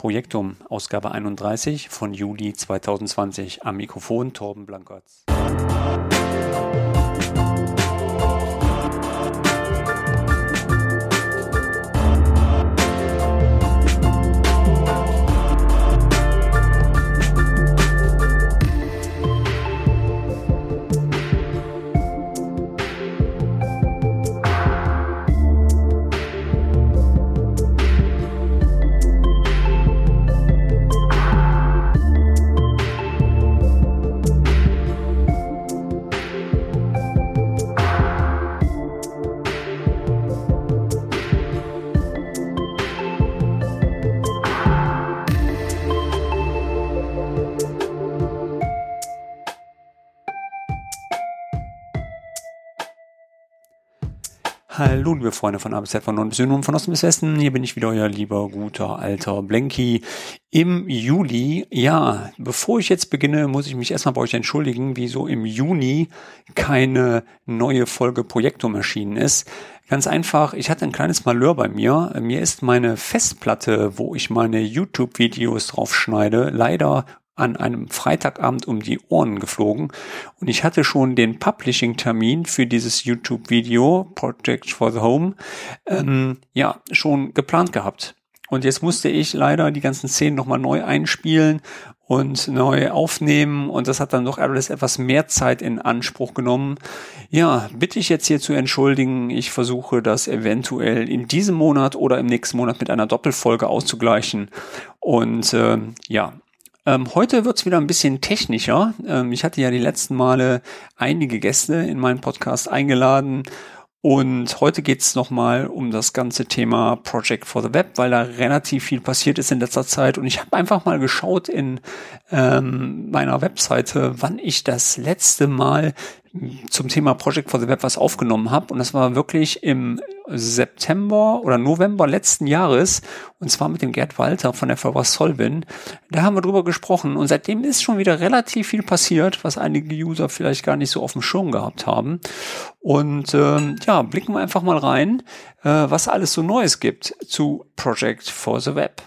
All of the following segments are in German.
Projektum, Ausgabe 31 von Juli 2020. Am Mikrofon Torben Blankertz. Hallo, liebe Freunde von A bis Z, von Norden bis Süden von Osten bis Westen. Hier bin ich wieder, euer lieber, guter, alter Blenky. Im Juli, ja, bevor ich jetzt beginne, muss ich mich erstmal bei euch entschuldigen, wieso im Juni keine neue Folge Projektum erschienen ist. Ganz einfach, ich hatte ein kleines Malheur bei mir. Mir ist meine Festplatte, wo ich meine YouTube-Videos drauf schneide, leider an einem Freitagabend um die Ohren geflogen und ich hatte schon den Publishing-Termin für dieses YouTube-Video Project for the Home ähm, ja schon geplant gehabt. Und jetzt musste ich leider die ganzen Szenen nochmal neu einspielen und neu aufnehmen und das hat dann doch alles etwas mehr Zeit in Anspruch genommen. Ja, bitte ich jetzt hier zu entschuldigen. Ich versuche das eventuell in diesem Monat oder im nächsten Monat mit einer Doppelfolge auszugleichen. Und äh, ja, ähm, heute wird's wieder ein bisschen technischer. Ähm, ich hatte ja die letzten Male einige Gäste in meinen Podcast eingeladen und heute geht's nochmal um das ganze Thema Project for the Web, weil da relativ viel passiert ist in letzter Zeit. Und ich habe einfach mal geschaut in ähm, meiner Webseite, wann ich das letzte Mal zum Thema Project for the Web was aufgenommen habe. Und das war wirklich im September oder November letzten Jahres. Und zwar mit dem Gerd Walter von der Firma Solvin. Da haben wir drüber gesprochen. Und seitdem ist schon wieder relativ viel passiert, was einige User vielleicht gar nicht so auf dem Schirm gehabt haben. Und ähm, ja, blicken wir einfach mal rein, äh, was alles so Neues gibt zu Project for the Web.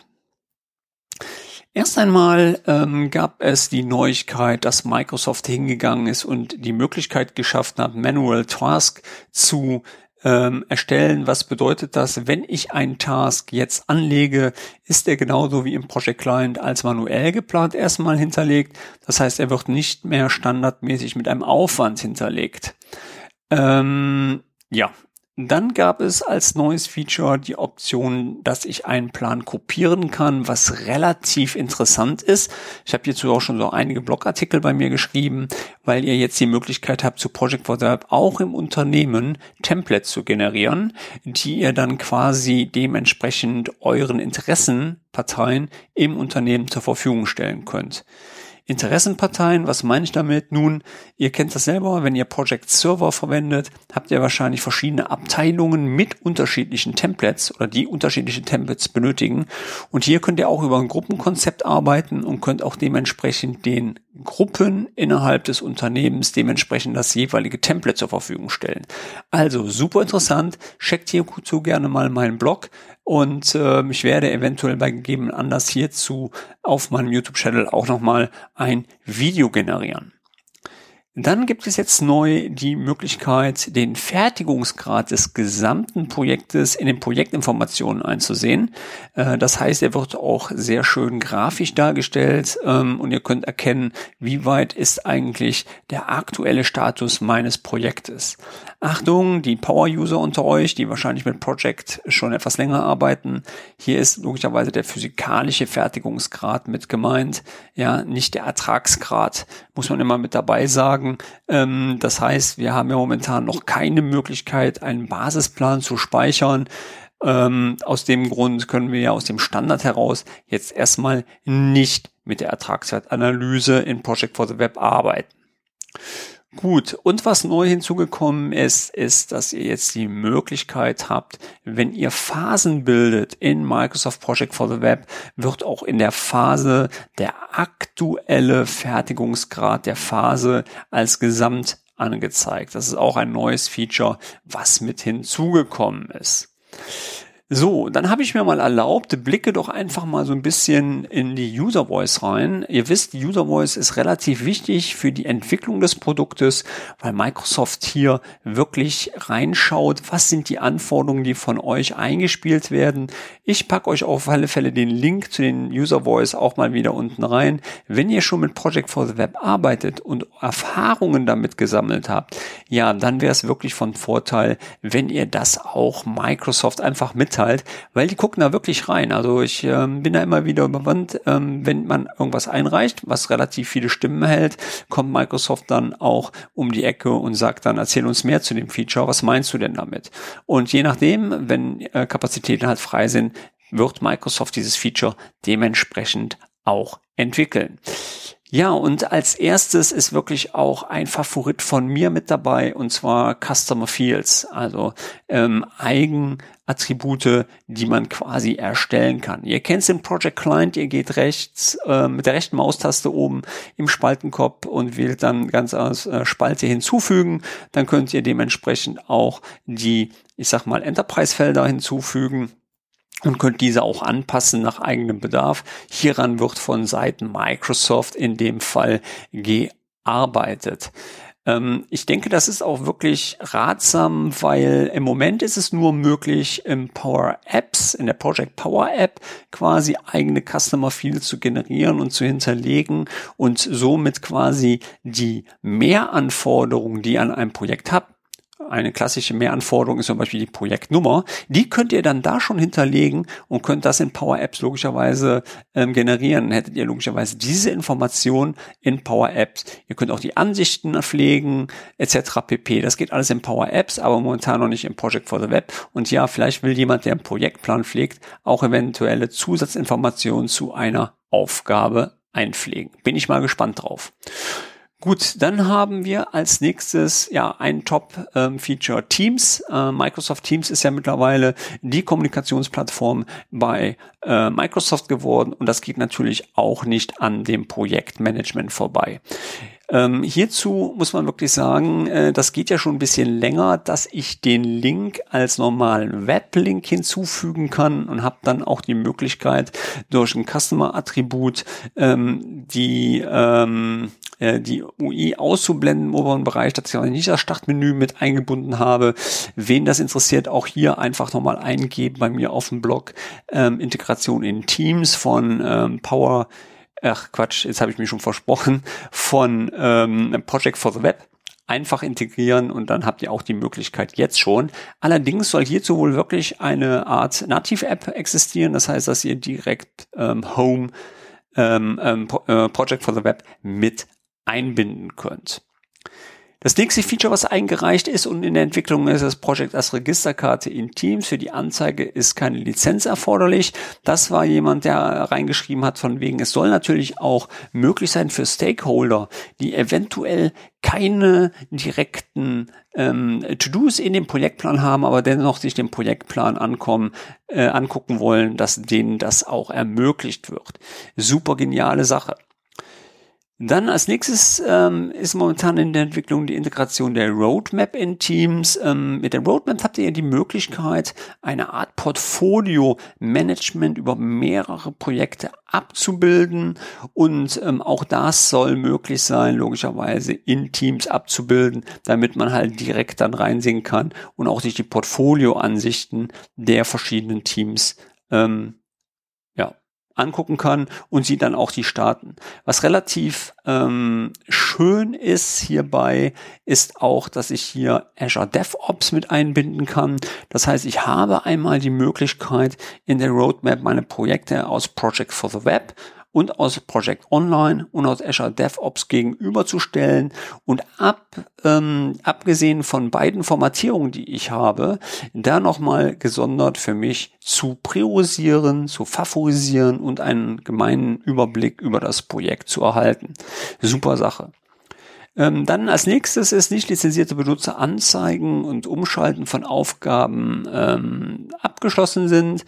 Erst einmal ähm, gab es die Neuigkeit, dass Microsoft hingegangen ist und die Möglichkeit geschaffen hat, Manual Task zu ähm, erstellen. Was bedeutet das? Wenn ich einen Task jetzt anlege, ist er genauso wie im Project Client als manuell geplant erstmal hinterlegt. Das heißt, er wird nicht mehr standardmäßig mit einem Aufwand hinterlegt. Ähm, ja, dann gab es als neues Feature die Option, dass ich einen Plan kopieren kann, was relativ interessant ist. Ich habe hierzu auch schon so einige Blogartikel bei mir geschrieben, weil ihr jetzt die Möglichkeit habt, zu Project Web auch im Unternehmen Templates zu generieren, die ihr dann quasi dementsprechend euren Interessenparteien im Unternehmen zur Verfügung stellen könnt. Interessenparteien, was meine ich damit? Nun, ihr kennt das selber, wenn ihr Project Server verwendet, habt ihr wahrscheinlich verschiedene Abteilungen mit unterschiedlichen Templates oder die unterschiedliche Templates benötigen. Und hier könnt ihr auch über ein Gruppenkonzept arbeiten und könnt auch dementsprechend den Gruppen innerhalb des Unternehmens dementsprechend das jeweilige Template zur Verfügung stellen. Also super interessant. Checkt hierzu gerne mal meinen Blog und äh, ich werde eventuell bei gegebenen Anlass hierzu auf meinem YouTube-Channel auch nochmal ein Video generieren. Dann gibt es jetzt neu die Möglichkeit, den Fertigungsgrad des gesamten Projektes in den Projektinformationen einzusehen. Äh, das heißt, er wird auch sehr schön grafisch dargestellt ähm, und ihr könnt erkennen, wie weit ist eigentlich der aktuelle Status meines Projektes. Achtung, die Power-User unter euch, die wahrscheinlich mit Project schon etwas länger arbeiten. Hier ist logischerweise der physikalische Fertigungsgrad mit gemeint, ja, nicht der Ertragsgrad, muss man immer mit dabei sagen. Ähm, das heißt, wir haben ja momentan noch keine Möglichkeit, einen Basisplan zu speichern. Ähm, aus dem Grund können wir ja aus dem Standard heraus jetzt erstmal nicht mit der Ertragswertanalyse in Project for the Web arbeiten. Gut, und was neu hinzugekommen ist, ist, dass ihr jetzt die Möglichkeit habt, wenn ihr Phasen bildet in Microsoft Project for the Web, wird auch in der Phase der aktuelle Fertigungsgrad der Phase als Gesamt angezeigt. Das ist auch ein neues Feature, was mit hinzugekommen ist. So, dann habe ich mir mal erlaubt, blicke doch einfach mal so ein bisschen in die User Voice rein. Ihr wisst, User Voice ist relativ wichtig für die Entwicklung des Produktes, weil Microsoft hier wirklich reinschaut, was sind die Anforderungen, die von euch eingespielt werden. Ich packe euch auf alle Fälle den Link zu den User Voice auch mal wieder unten rein. Wenn ihr schon mit Project for the Web arbeitet und Erfahrungen damit gesammelt habt, ja, dann wäre es wirklich von Vorteil, wenn ihr das auch Microsoft einfach mitteilt mitteilt, weil die gucken da wirklich rein. Also ich ähm, bin da immer wieder überwandt, ähm, wenn man irgendwas einreicht, was relativ viele Stimmen hält, kommt Microsoft dann auch um die Ecke und sagt dann, erzähl uns mehr zu dem Feature, was meinst du denn damit? Und je nachdem, wenn äh, Kapazitäten halt frei sind, wird Microsoft dieses Feature dementsprechend auch entwickeln. Ja, und als erstes ist wirklich auch ein Favorit von mir mit dabei, und zwar Customer Fields, also ähm, Eigenattribute, die man quasi erstellen kann. Ihr kennt es im Project Client, ihr geht rechts äh, mit der rechten Maustaste oben im Spaltenkopf und wählt dann ganz aus äh, Spalte hinzufügen. Dann könnt ihr dementsprechend auch die, ich sag mal, Enterprise-Felder hinzufügen und könnt diese auch anpassen nach eigenem Bedarf. Hieran wird von Seiten Microsoft in dem Fall gearbeitet. Ähm, ich denke, das ist auch wirklich ratsam, weil im Moment ist es nur möglich, im Power Apps, in der Project Power App quasi eigene Customer Fields zu generieren und zu hinterlegen und somit quasi die Mehranforderungen, die an einem Projekt habt, eine klassische Mehranforderung ist zum Beispiel die Projektnummer. Die könnt ihr dann da schon hinterlegen und könnt das in Power Apps logischerweise ähm, generieren. Hättet ihr logischerweise diese Information in Power Apps. Ihr könnt auch die Ansichten pflegen etc. pp. Das geht alles in Power Apps, aber momentan noch nicht im Project for the Web. Und ja, vielleicht will jemand, der einen Projektplan pflegt, auch eventuelle Zusatzinformationen zu einer Aufgabe einpflegen. Bin ich mal gespannt drauf. Gut, dann haben wir als nächstes ja ein Top-Feature ähm, Teams. Äh, Microsoft Teams ist ja mittlerweile die Kommunikationsplattform bei äh, Microsoft geworden und das geht natürlich auch nicht an dem Projektmanagement vorbei. Ähm, hierzu muss man wirklich sagen, äh, das geht ja schon ein bisschen länger, dass ich den Link als normalen Weblink hinzufügen kann und habe dann auch die Möglichkeit, durch ein Customer-Attribut ähm, die ähm, äh, die UI auszublenden im oberen Bereich, dass ich nicht das Startmenü mit eingebunden habe. Wen das interessiert, auch hier einfach nochmal eingeben bei mir auf dem Blog ähm, Integration in Teams von ähm, Power ach Quatsch, jetzt habe ich mich schon versprochen, von ähm, Project for the Web einfach integrieren und dann habt ihr auch die Möglichkeit jetzt schon. Allerdings soll hierzu wohl wirklich eine Art Native-App existieren, das heißt, dass ihr direkt ähm, Home ähm, ähm, äh, Project for the Web mit einbinden könnt. Das nächste Feature, was eingereicht ist und in der Entwicklung ist, das Projekt als Registerkarte in Teams. Für die Anzeige ist keine Lizenz erforderlich. Das war jemand, der reingeschrieben hat, von wegen, es soll natürlich auch möglich sein für Stakeholder, die eventuell keine direkten ähm, To-Dos in dem Projektplan haben, aber dennoch sich den Projektplan ankommen, äh, angucken wollen, dass denen das auch ermöglicht wird. Super geniale Sache. Dann als nächstes ähm, ist momentan in der Entwicklung die Integration der Roadmap in Teams. Ähm, mit der Roadmap habt ihr die Möglichkeit, eine Art Portfolio-Management über mehrere Projekte abzubilden und ähm, auch das soll möglich sein, logischerweise in Teams abzubilden, damit man halt direkt dann reinsehen kann und auch sich die Portfolio-Ansichten der verschiedenen Teams ähm, angucken kann und sie dann auch die starten. Was relativ ähm, schön ist hierbei, ist auch, dass ich hier Azure DevOps mit einbinden kann. Das heißt, ich habe einmal die Möglichkeit, in der Roadmap meine Projekte aus Project for the Web und aus Project Online und aus Azure DevOps gegenüberzustellen und ab, ähm, abgesehen von beiden Formatierungen, die ich habe, da nochmal gesondert für mich zu priorisieren, zu favorisieren und einen gemeinen Überblick über das Projekt zu erhalten. Super Sache. Ähm, dann als nächstes ist nicht lizenzierte Benutzer anzeigen und umschalten von Aufgaben ähm, abgeschlossen sind.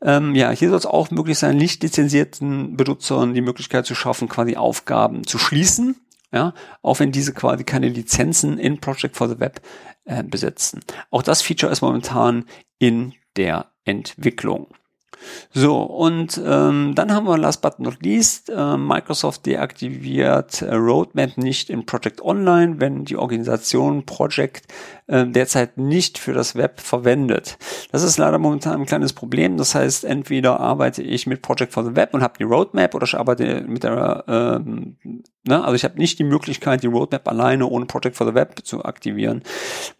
Ähm, ja, hier soll es auch möglich sein, nicht lizenzierten Benutzern die Möglichkeit zu schaffen, quasi Aufgaben zu schließen. Ja, auch wenn diese quasi keine Lizenzen in Project for the Web äh, besitzen. Auch das Feature ist momentan in der Entwicklung. So, und ähm, dann haben wir last but not least, äh, Microsoft deaktiviert äh, Roadmap nicht in Project Online, wenn die Organisation Project äh, derzeit nicht für das Web verwendet. Das ist leider momentan ein kleines Problem. Das heißt, entweder arbeite ich mit Project for the Web und habe die Roadmap oder ich arbeite mit der, ähm, ne, also ich habe nicht die Möglichkeit, die Roadmap alleine ohne Project for the Web zu aktivieren,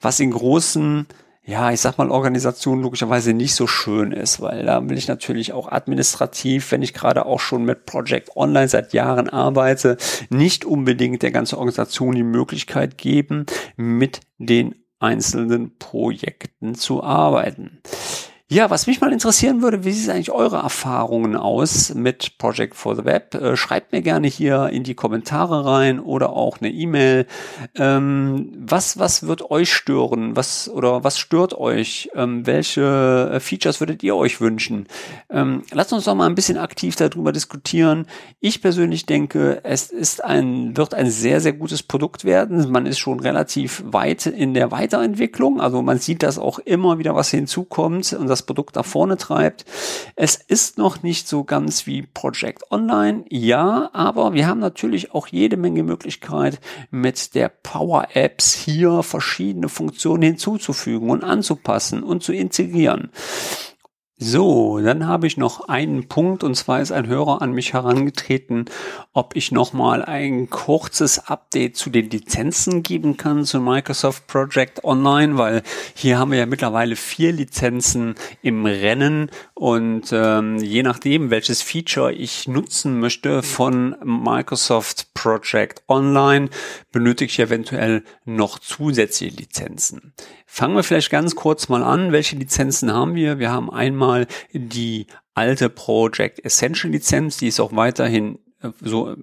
was in großen ja, ich sag mal, Organisation logischerweise nicht so schön ist, weil da will ich natürlich auch administrativ, wenn ich gerade auch schon mit Project Online seit Jahren arbeite, nicht unbedingt der ganzen Organisation die Möglichkeit geben, mit den einzelnen Projekten zu arbeiten. Ja, was mich mal interessieren würde, wie sieht eigentlich eure Erfahrungen aus mit Project for the Web? Äh, schreibt mir gerne hier in die Kommentare rein oder auch eine E-Mail. Ähm, was, was wird euch stören? Was oder was stört euch? Ähm, welche äh, Features würdet ihr euch wünschen? Ähm, lasst uns doch mal ein bisschen aktiv darüber diskutieren. Ich persönlich denke, es ist ein, wird ein sehr, sehr gutes Produkt werden. Man ist schon relativ weit in der Weiterentwicklung. Also man sieht, dass auch immer wieder was hinzukommt und das Produkt nach vorne treibt. Es ist noch nicht so ganz wie Project Online, ja, aber wir haben natürlich auch jede Menge Möglichkeit mit der Power Apps hier verschiedene Funktionen hinzuzufügen und anzupassen und zu integrieren. So, dann habe ich noch einen Punkt und zwar ist ein Hörer an mich herangetreten, ob ich noch mal ein kurzes Update zu den Lizenzen geben kann zu Microsoft Project Online, weil hier haben wir ja mittlerweile vier Lizenzen im Rennen und ähm, je nachdem, welches Feature ich nutzen möchte von Microsoft Project Online, benötige ich eventuell noch zusätzliche Lizenzen. Fangen wir vielleicht ganz kurz mal an. Welche Lizenzen haben wir? Wir haben einmal die alte Project Essential Lizenz, die ist auch weiterhin so äh,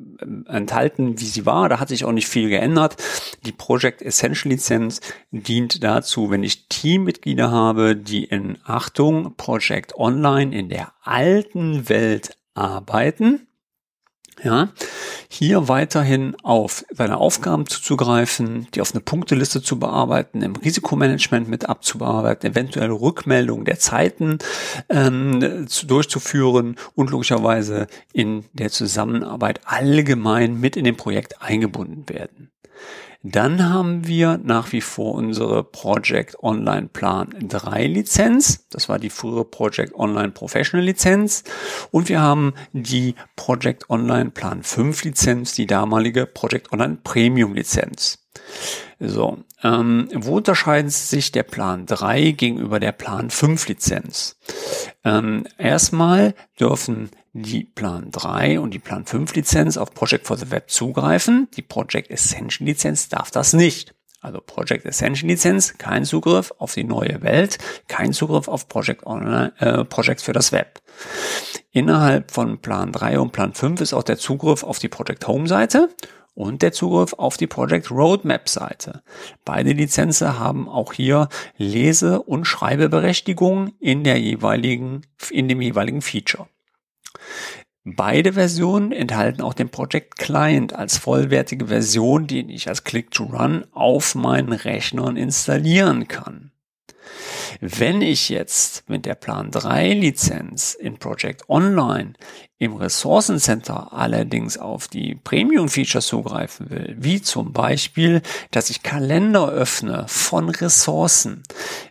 enthalten, wie sie war. Da hat sich auch nicht viel geändert. Die Project Essential Lizenz dient dazu, wenn ich Teammitglieder habe, die in Achtung Project Online in der alten Welt arbeiten ja, hier weiterhin auf seine Aufgaben zuzugreifen, die auf eine Punkteliste zu bearbeiten, im Risikomanagement mit abzubearbeiten, eventuell Rückmeldungen der Zeiten ähm, zu, durchzuführen und logischerweise in der Zusammenarbeit allgemein mit in dem Projekt eingebunden werden. Dann haben wir nach wie vor unsere Project Online Plan 3 Lizenz. Das war die frühere Project Online Professional Lizenz. Und wir haben die Project Online Plan 5 Lizenz, die damalige Project Online Premium Lizenz. So, ähm, wo unterscheidet sich der Plan 3 gegenüber der Plan 5 Lizenz? Ähm, erstmal dürfen die Plan 3 und die Plan 5 Lizenz auf Project for the Web zugreifen. Die Project Essential Lizenz darf das nicht. Also Project Essential Lizenz, kein Zugriff auf die neue Welt, kein Zugriff auf Project Online, äh, Project für das Web. Innerhalb von Plan 3 und Plan 5 ist auch der Zugriff auf die Project Home Seite und der Zugriff auf die Project Roadmap Seite. Beide Lizenzen haben auch hier Lese- und Schreibeberechtigung in der jeweiligen, in dem jeweiligen Feature. Beide Versionen enthalten auch den Project Client als vollwertige Version, die ich als Click-to-Run auf meinen Rechnern installieren kann. Wenn ich jetzt mit der Plan 3 Lizenz in Project Online im Ressourcencenter allerdings auf die Premium Features zugreifen will, wie zum Beispiel, dass ich Kalender öffne von Ressourcen,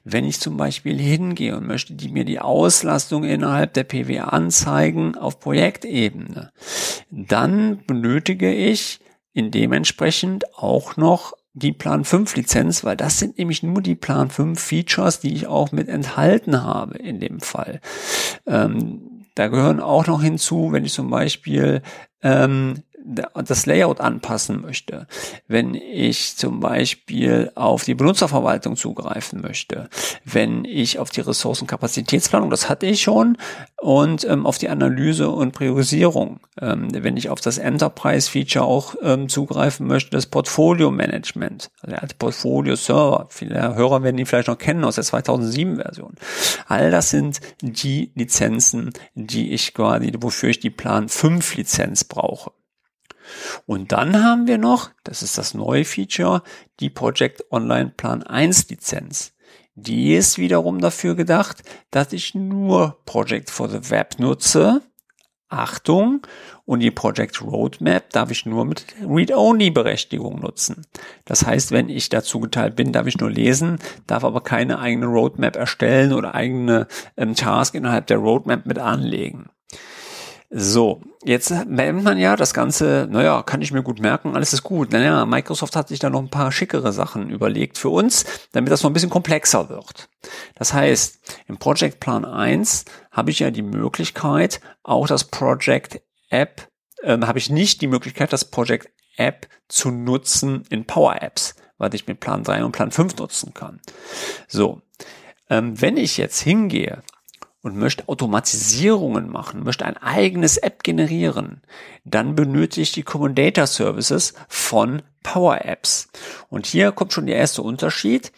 wenn ich zum Beispiel hingehe und möchte die mir die Auslastung innerhalb der PW anzeigen auf Projektebene, dann benötige ich in dementsprechend auch noch die Plan 5 Lizenz, weil das sind nämlich nur die Plan 5 Features, die ich auch mit enthalten habe in dem Fall. Ähm, da gehören auch noch hinzu, wenn ich zum Beispiel ähm, das Layout anpassen möchte, wenn ich zum Beispiel auf die Benutzerverwaltung zugreifen möchte, wenn ich auf die Ressourcenkapazitätsplanung, das hatte ich schon, und ähm, auf die Analyse und Priorisierung, ähm, wenn ich auf das Enterprise-Feature auch ähm, zugreifen möchte, das Portfolio-Management, also der alte Portfolio-Server, viele Hörer werden ihn vielleicht noch kennen aus der 2007-Version. All das sind die Lizenzen, die ich quasi, wofür ich die Plan 5 Lizenz brauche. Und dann haben wir noch, das ist das neue Feature, die Project Online Plan 1 Lizenz. Die ist wiederum dafür gedacht, dass ich nur Project for the Web nutze. Achtung, und die Project Roadmap darf ich nur mit Read-Only-Berechtigung nutzen. Das heißt, wenn ich dazu geteilt bin, darf ich nur lesen, darf aber keine eigene Roadmap erstellen oder eigene ähm, Task innerhalb der Roadmap mit anlegen. So, jetzt merkt man ja, das Ganze, naja, kann ich mir gut merken, alles ist gut. Naja, Microsoft hat sich da noch ein paar schickere Sachen überlegt für uns, damit das noch ein bisschen komplexer wird. Das heißt, im Project Plan 1 habe ich ja die Möglichkeit, auch das Project App, ähm, habe ich nicht die Möglichkeit, das Project App zu nutzen in Power Apps, weil ich mit Plan 3 und Plan 5 nutzen kann. So, ähm, wenn ich jetzt hingehe und möchte Automatisierungen machen, möchte ein eigenes App generieren, dann benötige ich die Common Data Services von Power Apps. Und hier kommt schon der erste Unterschied.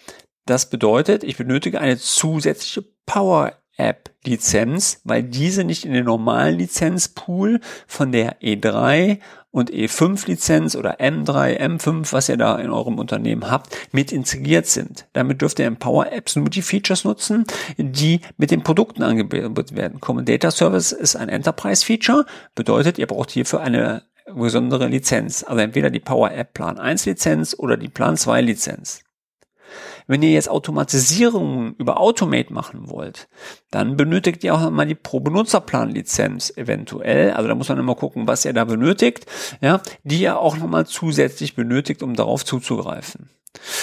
Das bedeutet, ich benötige eine zusätzliche Power App Lizenz, weil diese nicht in den normalen Lizenzpool von der E3 und E5 Lizenz oder M3, M5, was ihr da in eurem Unternehmen habt, mit integriert sind. Damit dürft ihr in Power Apps nur die Features nutzen, die mit den Produkten angeboten werden. Common Data Service ist ein Enterprise Feature, bedeutet, ihr braucht hierfür eine besondere Lizenz. Also entweder die Power App Plan 1 Lizenz oder die Plan 2 Lizenz. Wenn ihr jetzt Automatisierungen über Automate machen wollt, dann benötigt ihr auch mal die Pro-Benutzerplan-Lizenz eventuell. Also da muss man immer gucken, was ihr da benötigt, ja, die ihr auch nochmal zusätzlich benötigt, um darauf zuzugreifen.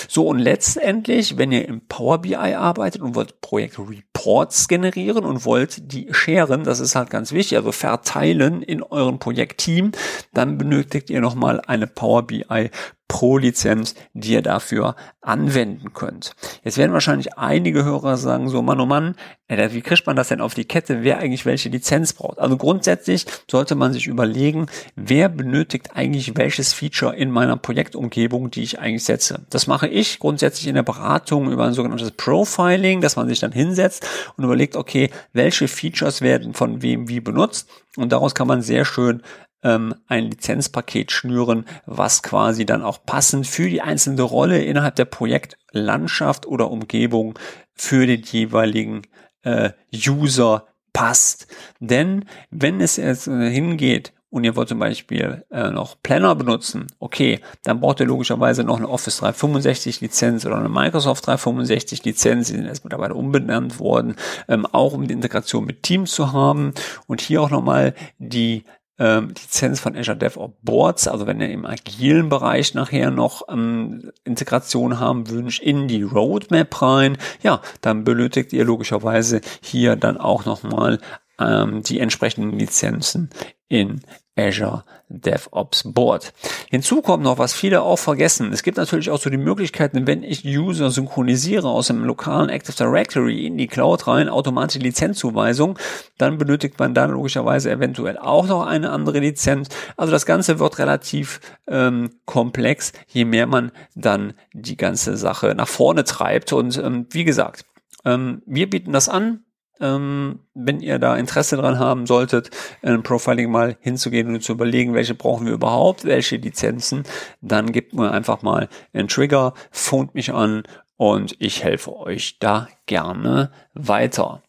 So, und letztendlich, wenn ihr im Power BI arbeitet und wollt Projekt Reports generieren und wollt die scheren, das ist halt ganz wichtig, also verteilen in euren Projektteam, dann benötigt ihr nochmal eine Power BI pro Lizenz, die ihr dafür anwenden könnt. Jetzt werden wahrscheinlich einige Hörer sagen, so Mann, oh Mann, wie kriegt man das denn auf die Kette, wer eigentlich welche Lizenz braucht? Also grundsätzlich sollte man sich überlegen, wer benötigt eigentlich welches Feature in meiner Projektumgebung, die ich eigentlich setze. Das mache ich grundsätzlich in der Beratung über ein sogenanntes Profiling, dass man sich dann hinsetzt und überlegt, okay, welche Features werden von wem wie benutzt und daraus kann man sehr schön ähm, ein Lizenzpaket schnüren, was quasi dann auch passend für die einzelne Rolle innerhalb der Projektlandschaft oder Umgebung für den jeweiligen äh, User passt. Denn wenn es jetzt äh, hingeht und ihr wollt zum Beispiel äh, noch Planner benutzen, okay, dann braucht ihr logischerweise noch eine Office 365 Lizenz oder eine Microsoft 365 Lizenz, die sind jetzt mittlerweile umbenannt worden, ähm, auch um die Integration mit Teams zu haben und hier auch nochmal die ähm, Lizenz von Azure DevOps Boards, also wenn ihr im agilen Bereich nachher noch ähm, Integration haben wünscht in die Roadmap rein, ja, dann benötigt ihr logischerweise hier dann auch nochmal ähm, die entsprechenden Lizenzen in Azure DevOps Board. Hinzu kommt noch, was viele auch vergessen. Es gibt natürlich auch so die Möglichkeiten, wenn ich User synchronisiere aus dem lokalen Active Directory in die Cloud rein, automatische Lizenzzuweisung, dann benötigt man dann logischerweise eventuell auch noch eine andere Lizenz. Also das Ganze wird relativ ähm, komplex, je mehr man dann die ganze Sache nach vorne treibt. Und ähm, wie gesagt, ähm, wir bieten das an ähm, wenn ihr da Interesse dran haben solltet, ein Profiling mal hinzugehen und zu überlegen, welche brauchen wir überhaupt, welche Lizenzen, dann gebt mir einfach mal einen Trigger, phont mich an und ich helfe euch da gerne weiter.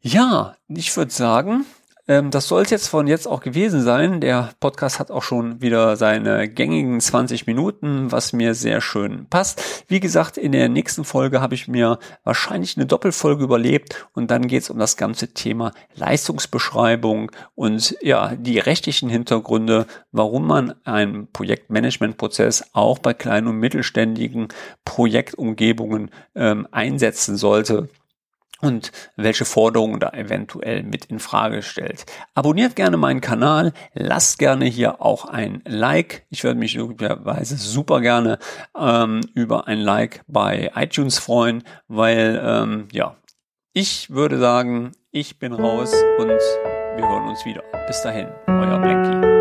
Ja, ich würde sagen, ähm, das soll es jetzt von jetzt auch gewesen sein. Der Podcast hat auch schon wieder seine gängigen 20 Minuten, was mir sehr schön passt. Wie gesagt, in der nächsten Folge habe ich mir wahrscheinlich eine Doppelfolge überlebt und dann geht es um das ganze Thema Leistungsbeschreibung und ja, die rechtlichen Hintergründe, warum man einen Projektmanagementprozess auch bei kleinen und mittelständigen Projektumgebungen ähm, einsetzen sollte und welche Forderungen da eventuell mit in Frage stellt. Abonniert gerne meinen Kanal, lasst gerne hier auch ein Like. Ich würde mich möglicherweise super gerne ähm, über ein Like bei iTunes freuen, weil ähm, ja, ich würde sagen, ich bin raus und wir hören uns wieder. Bis dahin, euer Blanky.